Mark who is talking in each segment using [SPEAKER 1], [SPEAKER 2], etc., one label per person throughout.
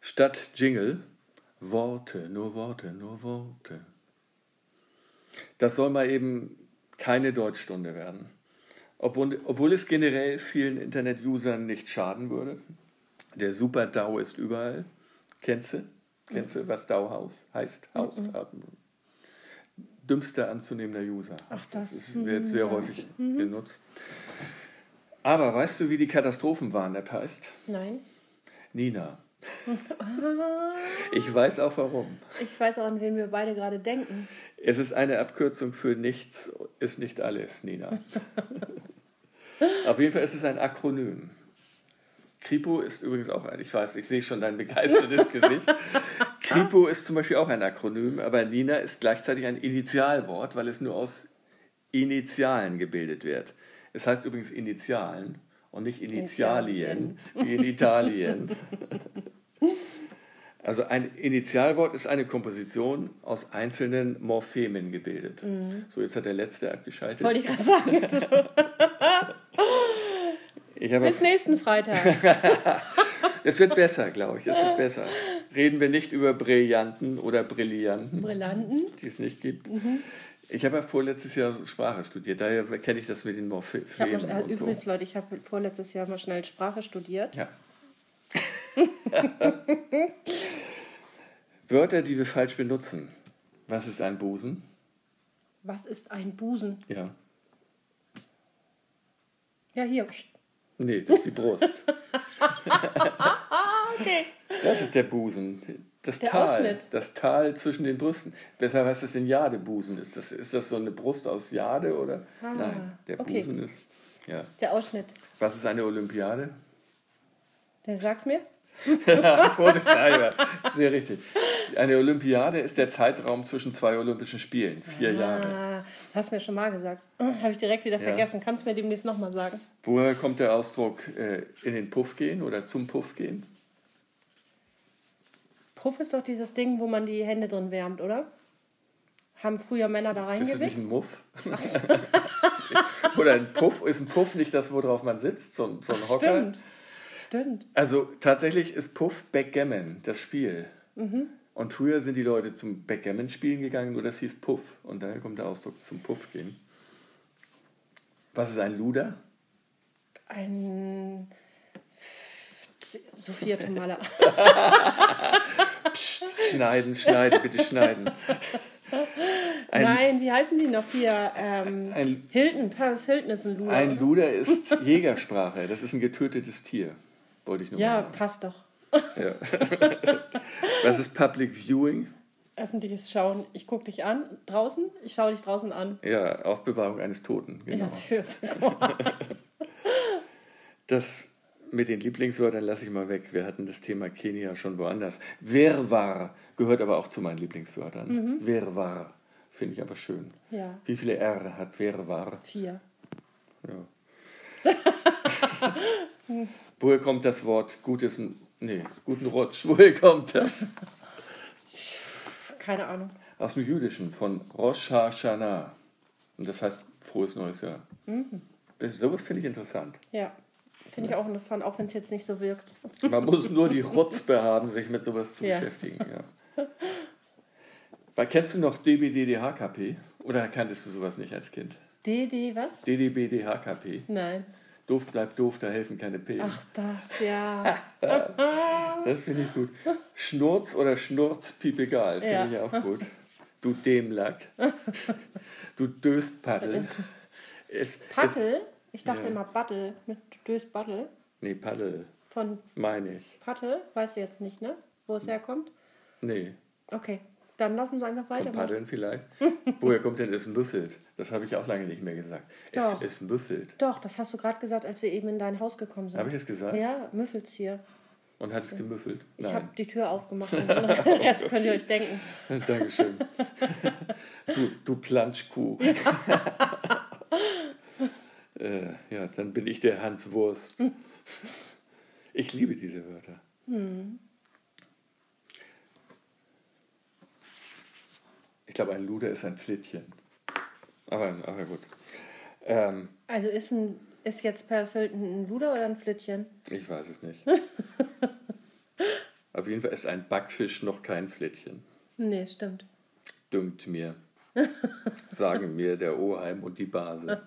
[SPEAKER 1] Statt Jingle Worte, nur Worte, nur Worte. Das soll mal eben keine Deutschstunde werden. Obwohl, obwohl es generell vielen Internet-Usern nicht schaden würde. Der Super DAO ist überall. Kennst du? Kennst du, was DAO heißt? Haus.
[SPEAKER 2] Mhm.
[SPEAKER 1] Dümmster anzunehmender User.
[SPEAKER 2] Ach, das.
[SPEAKER 1] Das wird sehr
[SPEAKER 2] ja.
[SPEAKER 1] häufig benutzt. Aber weißt du, wie die Katastrophenwarn-App heißt?
[SPEAKER 2] Nein.
[SPEAKER 1] Nina. Ich weiß auch warum.
[SPEAKER 2] Ich weiß auch, an wen wir beide gerade denken.
[SPEAKER 1] Es ist eine Abkürzung für nichts, ist nicht alles, Nina. Auf jeden Fall ist es ein Akronym. Kripo ist übrigens auch ein, ich weiß, ich sehe schon dein begeistertes Gesicht. Kripo ist zum Beispiel auch ein Akronym, aber Nina ist gleichzeitig ein Initialwort, weil es nur aus Initialen gebildet wird. Es heißt übrigens Initialen und nicht Initialien, wie in Italien. Also ein Initialwort ist eine Komposition aus einzelnen Morphemen gebildet. So, jetzt hat der letzte abgeschaltet.
[SPEAKER 2] Wollte ich gerade sagen.
[SPEAKER 1] Ich
[SPEAKER 2] Bis nächsten Freitag.
[SPEAKER 1] es wird besser, glaube ich. Es wird besser. Reden wir nicht über Brillanten oder Brillanten,
[SPEAKER 2] Brillanten.
[SPEAKER 1] die es nicht gibt. Ich habe ja vorletztes Jahr Sprache studiert, daher kenne ich das mit den
[SPEAKER 2] Ich
[SPEAKER 1] Morphemen
[SPEAKER 2] mal, äh,
[SPEAKER 1] und so.
[SPEAKER 2] übrigens, Leute, ich habe vorletztes Jahr mal schnell Sprache studiert.
[SPEAKER 1] Ja. Wörter, die wir falsch benutzen. Was ist ein Busen?
[SPEAKER 2] Was ist ein Busen?
[SPEAKER 1] Ja.
[SPEAKER 2] Ja, hier.
[SPEAKER 1] Nee, das ist die Brust.
[SPEAKER 2] Okay.
[SPEAKER 1] Das ist der Busen. Das
[SPEAKER 2] Der
[SPEAKER 1] Tal.
[SPEAKER 2] Ausschnitt.
[SPEAKER 1] Das Tal zwischen den Brüsten. Weshalb heißt das denn Jadebusen? Ist das, ist das so eine Brust aus Jade oder?
[SPEAKER 2] Ah,
[SPEAKER 1] Nein, der
[SPEAKER 2] okay.
[SPEAKER 1] Busen ist. Ja.
[SPEAKER 2] Der Ausschnitt.
[SPEAKER 1] Was ist eine Olympiade?
[SPEAKER 2] Der sag's mir?
[SPEAKER 1] Vorsichtshalber. Sehr richtig. Eine Olympiade ist der Zeitraum zwischen zwei Olympischen Spielen. Vier Jahre.
[SPEAKER 2] Ah, hast mir schon mal gesagt. Habe ich direkt wieder
[SPEAKER 1] Ja.
[SPEAKER 2] vergessen. Kannst du mir demnächst nochmal sagen?
[SPEAKER 1] Woher kommt der Ausdruck äh, in den Puff gehen oder zum Puff gehen?
[SPEAKER 2] Puff ist doch dieses Ding, wo man die Hände drin wärmt, oder? Haben früher Männer da
[SPEAKER 1] Ist das nicht ein
[SPEAKER 2] reingewichst?
[SPEAKER 1] Muff? oder ein Puff? Ist ein Puff nicht das, worauf man sitzt? So, ein- so ein Hocker?
[SPEAKER 2] Stimmt. Stimmt.
[SPEAKER 1] Also tatsächlich ist Puff Backgammon, das Spiel.
[SPEAKER 2] Mhm.
[SPEAKER 1] Und früher sind die Leute zum Backgammon spielen gegangen, nur das hieß Puff. Und daher kommt der Ausdruck zum Puff gehen. Was ist ein Luder?
[SPEAKER 2] Ein. Sophia Tomala.
[SPEAKER 1] Schneiden, schneiden, bitte schneiden. Ein,
[SPEAKER 2] Nein, wie heißen die noch hier? Ähm,
[SPEAKER 1] Ein-
[SPEAKER 2] Hilton, Paris Hilton ist ein Luder.
[SPEAKER 1] ein Luder ist Jägersprache. Das ist ein getötetes Tier. Wollte ich nur
[SPEAKER 2] ja, passt doch.
[SPEAKER 1] Ja. Was ist Public Viewing?
[SPEAKER 2] Öffentliches Schauen. Ich gucke dich an draußen, ich schaue dich draußen an.
[SPEAKER 1] Ja, Aufbewahrung eines Toten. Genau.
[SPEAKER 2] Ja.
[SPEAKER 1] Das mit den Lieblingswörtern lasse ich mal weg. Wir hatten das Thema Kenia schon woanders. Wirrwarr gehört aber auch zu meinen Lieblingswörtern. Wirrwarr finde ich einfach schön.
[SPEAKER 2] ja,
[SPEAKER 1] Wie viele R hat Wirrwarr?
[SPEAKER 2] vier.
[SPEAKER 1] Ja. Woher kommt das Wort gutes, nee, guten Rutsch? Woher kommt das?
[SPEAKER 2] Keine Ahnung.
[SPEAKER 1] Aus dem Jüdischen, von Rosh Hashanah. Und das heißt frohes neues Jahr. Das, sowas finde ich interessant.
[SPEAKER 2] Ja, finde ich auch interessant, auch wenn es jetzt nicht so wirkt.
[SPEAKER 1] Man muss nur die Rutzpe haben, sich mit sowas zu
[SPEAKER 2] Ja.
[SPEAKER 1] beschäftigen. Ja. Weil, kennst du noch DBDDHKP? Oder kanntest du sowas nicht als Kind?
[SPEAKER 2] DD, was?
[SPEAKER 1] DDBDHKP.
[SPEAKER 2] Nein.
[SPEAKER 1] Doof bleibt doof, da helfen keine P.
[SPEAKER 2] Ach, das, ja.
[SPEAKER 1] Das finde ich gut. Schnurz oder Schnurz, piep egal, finde
[SPEAKER 2] Ja.
[SPEAKER 1] ich auch gut. Du Dämlack. Du. Es, Es,
[SPEAKER 2] Paddel? Ich dachte
[SPEAKER 1] Ja.
[SPEAKER 2] immer Battle, mit Dös Battle.
[SPEAKER 1] nee, Paddel,
[SPEAKER 2] Von
[SPEAKER 1] meine ich.
[SPEAKER 2] Paddel, weißt du jetzt nicht, ne? Wo es herkommt?
[SPEAKER 1] Nee,
[SPEAKER 2] Okay, dann lass uns einfach
[SPEAKER 1] von
[SPEAKER 2] weitermachen.
[SPEAKER 1] Paddeln vielleicht. Woher kommt denn es müffelt? Das habe ich auch lange nicht mehr gesagt. Es,
[SPEAKER 2] Doch.
[SPEAKER 1] es müffelt.
[SPEAKER 2] Doch, das hast du gerade gesagt, als wir eben in dein Haus gekommen sind.
[SPEAKER 1] Habe ich es gesagt?
[SPEAKER 2] Ja, müffelt's hier.
[SPEAKER 1] Und hat es gemüffelt?
[SPEAKER 2] Ich
[SPEAKER 1] Nein.
[SPEAKER 2] habe die Tür aufgemacht und den Rest könnt ihr euch denken.
[SPEAKER 1] Dankeschön. du, du Planschkuh. äh, ja, dann bin ich der Hans Wurst. Ich liebe diese Wörter. Ich glaube, ein Luder ist ein Flittchen. Aber, aber gut. Ähm,
[SPEAKER 2] Also ist, ein, ist jetzt Hilton ein Luder oder ein Flittchen?
[SPEAKER 1] ich weiß es nicht. Auf jeden Fall ist ein Backfisch noch kein Flittchen.
[SPEAKER 2] Nee, stimmt.
[SPEAKER 1] Dünkt mir. Sagen mir der Oheim und die Base.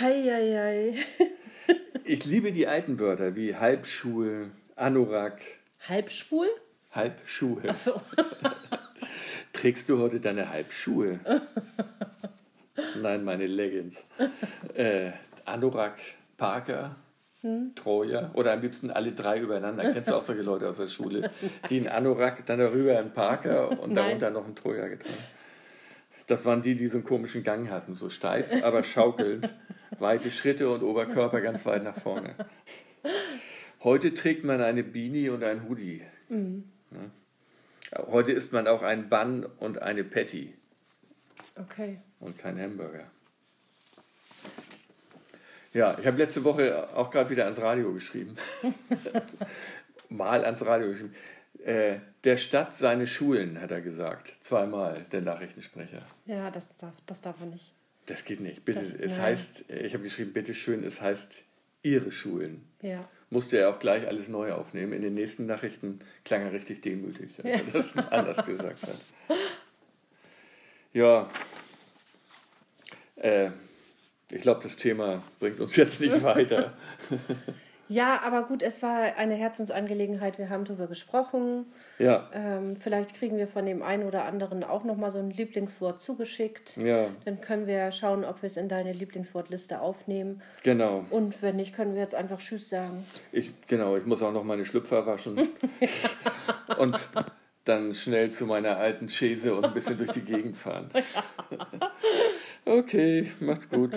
[SPEAKER 2] Hei, hei, hei.
[SPEAKER 1] Ich liebe die alten Wörter wie Halbschuhe, Anorak,
[SPEAKER 2] Halbschwul?
[SPEAKER 1] Halbschuhe.
[SPEAKER 2] Ach so.
[SPEAKER 1] Trägst du heute deine Halbschuhe? Nein, meine Leggings. Äh, Anorak, Parker, Troja oder am liebsten alle drei übereinander. Kennst du auch solche Leute aus der Schule, die einen Anorak, dann darüber einen Parker und darunter noch einen Troja getragen Das waren die, die so einen komischen Gang hatten, so steif, aber schaukelnd, weite Schritte und Oberkörper ganz weit nach vorne. Heute trägt man eine Beanie und ein Hoodie. Ja. Heute isst man auch einen Bun und eine Patty
[SPEAKER 2] Okay.
[SPEAKER 1] und kein Hamburger. Ja, ich habe letzte Woche auch gerade wieder ans Radio geschrieben. Mal ans Radio geschrieben. Äh, der Stadt seine Schulen, hat er gesagt. Zweimal, der Nachrichtensprecher.
[SPEAKER 2] Ja, das darf, das darf man nicht.
[SPEAKER 1] Das geht nicht. Bitte,
[SPEAKER 2] Das-
[SPEAKER 1] es
[SPEAKER 2] nein.
[SPEAKER 1] heißt, ich habe geschrieben, bitteschön, es heißt Ihre Schulen.
[SPEAKER 2] Ja.
[SPEAKER 1] Musste er auch gleich alles neu aufnehmen. In den nächsten Nachrichten klang er richtig demütig, als er das anders gesagt hat. Ja, äh, ich glaube, das Thema bringt uns jetzt nicht weiter.
[SPEAKER 2] Ja, aber gut, es war eine Herzensangelegenheit. Wir haben darüber gesprochen.
[SPEAKER 1] Ja,
[SPEAKER 2] Ähm, vielleicht kriegen wir von dem einen oder anderen auch nochmal so ein Lieblingswort zugeschickt.
[SPEAKER 1] ja,
[SPEAKER 2] Dann können wir schauen, ob wir es in deine Lieblingswortliste aufnehmen.
[SPEAKER 1] genau.
[SPEAKER 2] Und wenn nicht, können wir jetzt einfach Tschüss sagen.
[SPEAKER 1] Ich, genau, ich muss auch noch meine Schlüpfer waschen. Und dann schnell zu meiner alten Chaise und ein bisschen durch die Gegend fahren. Okay, macht's gut.